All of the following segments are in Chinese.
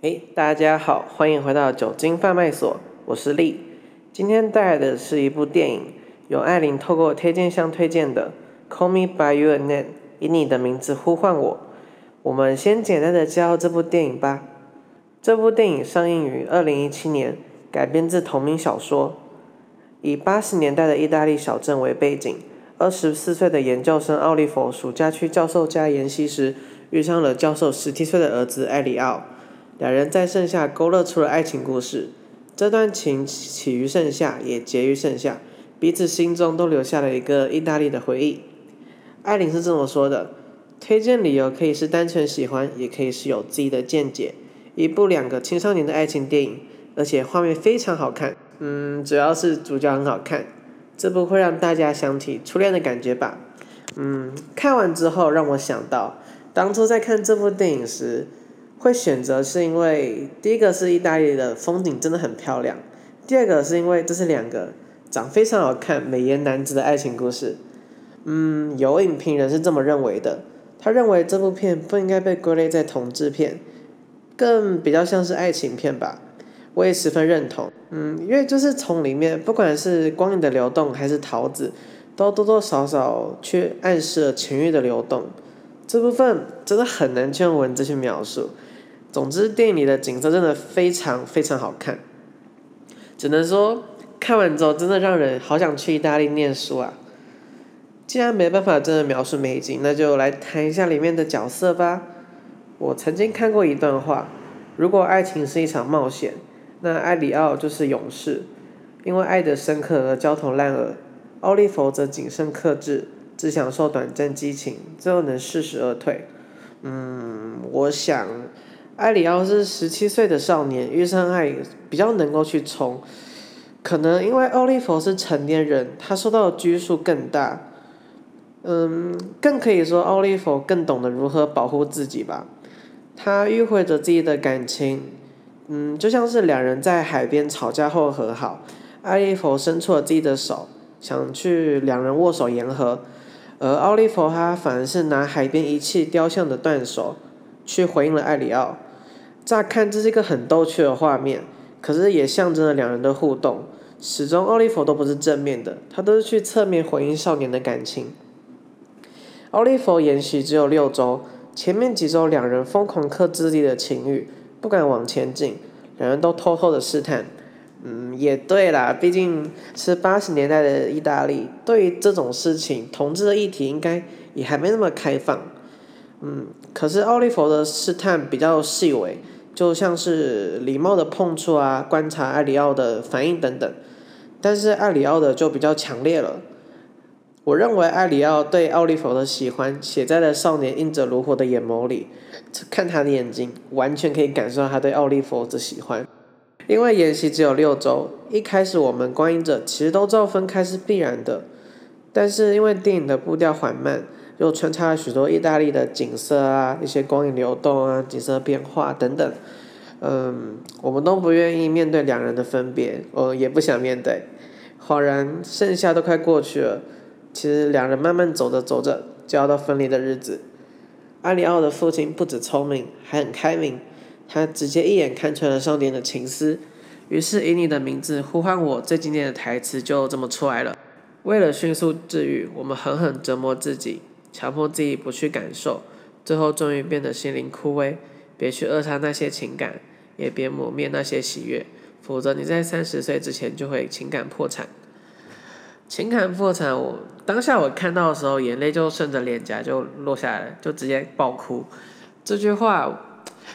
诶，大家好，欢迎回到酒精贩卖所，我是丽。今天带来的是一部电影，由艾琳透过推荐箱推荐的《Call Me by Your Name》，以你的名字呼唤我。我们先简单的介绍这部电影吧。这部电影上映于二零一七年，改编自同名小说，以八十年代的意大利小镇为背景。二十四岁的研究生奥利弗暑假去教授家研习时，遇上了教授十七岁的儿子艾里奥。两人在盛夏勾勒出了爱情故事，这段情起于盛夏，也结于盛夏，彼此心中都留下了一个意大利的回忆。艾琳是这么说的：推荐理由可以是单纯喜欢，也可以是有自己的见解。一部两个青少年的爱情电影，而且画面非常好看。嗯，主要是主角很好看，这部会让大家想起初恋的感觉吧。嗯，看完之后让我想到，当初在看这部电影时。会选择是因为第一个是意大利的风景真的很漂亮，第二个是因为这是两个长非常好看美颜男子的爱情故事。嗯，有影评人是这么认为的，他认为这部片不应该被归类在同志片，更比较像是爱情片吧。我也十分认同。嗯，因为就是从里面不管是光影的流动还是桃子，都多多少少去暗示了情欲的流动。这部分真的很难用文字去描述。总之，电影里的景色真的非常非常好看，只能说看完之后真的让人好想去意大利念书啊！既然没办法真的描述美景，那就来谈一下里面的角色吧。我曾经看过一段话：如果爱情是一场冒险，那艾里奥就是勇士，因为爱的深刻而焦头烂额；奥利弗则谨慎克制，只享受短暂激情，最后能适时而退。嗯，我想。艾里奥是十七岁的少年，遇上爱比较能够去冲，可能因为奥利弗是成年人，他受到的拘束更大，嗯，更可以说奥利弗更懂得如何保护自己吧。他迂回着自己的感情，嗯，就像是两人在海边吵架后和好，艾利弗伸出了自己的手，想去两人握手言和，而奥利弗他反而是拿海边遗弃雕像的断手，去回应了艾里奥。乍看这是一个很逗趣的画面，可是也象征了两人的互动。始终奥利弗都不是正面的，他都是去侧面回应少年的感情。奥利弗延续只有六周，前面几周两人疯狂克制自己的情欲，不敢往前进，两人都偷偷的试探。嗯，也对啦，毕竟是八十年代的意大利，对于这种事情，同志的议题应该也还没那么开放。嗯，可是奥利弗的试探比较细微。就像是礼貌的碰触啊，观察艾里奥的反应等等，但是艾里奥的就比较强烈了。我认为艾里奥对奥利弗的喜欢写在了少年映着炉火的眼眸里，看他的眼睛，完全可以感受到他对奥利弗的喜欢。因为演习只有六周，一开始我们观影者其实都知道分开是必然的，但是因为电影的步调缓慢。又穿插了许多意大利的景色啊，一些光影流动啊，景色变化等等。嗯，我们都不愿意面对两人的分别，我也不想面对。恍然，盛夏都快过去了，其实两人慢慢走着走着，就要到分离的日子。阿里奥的父亲不止聪明，还很开明，他直接一眼看穿了少年的情思，于是以你的名字呼唤我，最经典的台词就这么出来了。为了迅速治愈，我们狠狠折磨自己。强迫自己不去感受，最后终于变得心灵枯萎。别去扼杀那些情感，也别磨灭那些喜悦，否则你在三十岁之前就会情感破产。情感破产，我当下我看到的时候，眼泪就顺着脸颊就落下来，就直接爆哭。这句话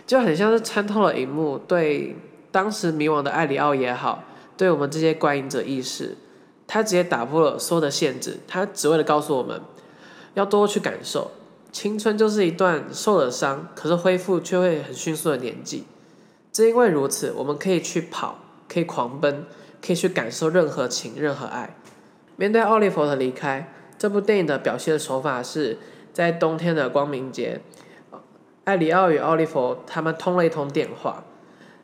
就很像是穿透了荧幕，对当时迷惘的艾里奥也好，对我们这些观影者意识，他直接打破了所有的限制，他只为了告诉我们。要多去感受，青春就是一段受了伤，可是恢复却会很迅速的年纪。正因为如此，我们可以去跑，可以狂奔，可以去感受任何情、任何爱。面对奥利弗的离开，这部电影的表现手法是在冬天的光明节，艾里奥与奥利弗他们通了一通电话，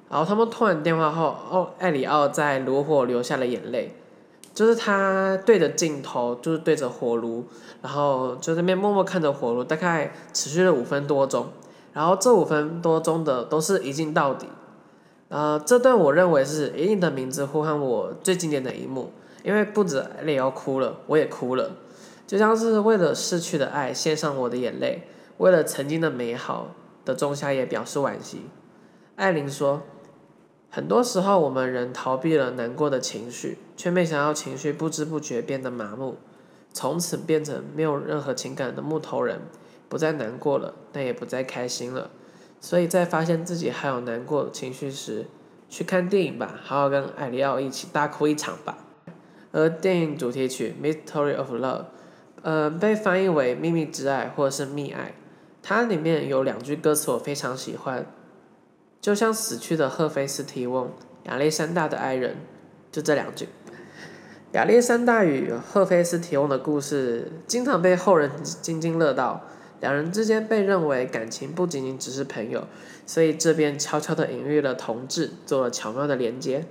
然后他们通完电话后，奥艾里奥在炉火流下了眼泪。就是他对着镜头，就是对着火炉，然后就那边默默看着火炉，大概持续了五分多钟。然后这五分多钟的都是一镜到底。呃，这段我认为是以你的名字呼唤我最经典的一幕，因为不止泪要哭了，我也哭了，就像是为了逝去的爱献上我的眼泪，为了曾经的美好的仲夏夜表示惋惜。艾琳说，很多时候我们人逃避了难过的情绪，却没想到情绪不知不觉变得麻木，从此变成没有任何情感的木头人，不再难过了，但也不再开心了。所以在发现自己还有难过情绪时，去看电影吧，好好跟艾利奥一起大哭一场吧。而电影主题曲《Mystery of Love》，呃，被翻译为《秘密之爱》或者是《密爱》，它里面有两句歌词我非常喜欢，就像死去的赫菲斯提翁，亚历山大的爱人，就这两句。亚历山大与赫菲斯提翁的故事，经常被后人津津乐道。两人之间被认为感情不仅仅只是朋友，所以这边悄悄地隐喻了同志，做了巧妙的连接。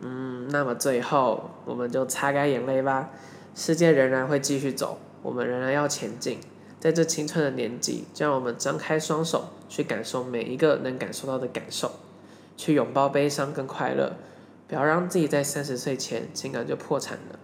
嗯，那么最后我们就擦干眼泪吧。世界仍然会继续走，我们仍然要前进。在这青春的年纪，就让我们张开双手，去感受每一个能感受到的感受，去拥抱悲伤跟快乐。不要让自己在三十岁前情感就破产了。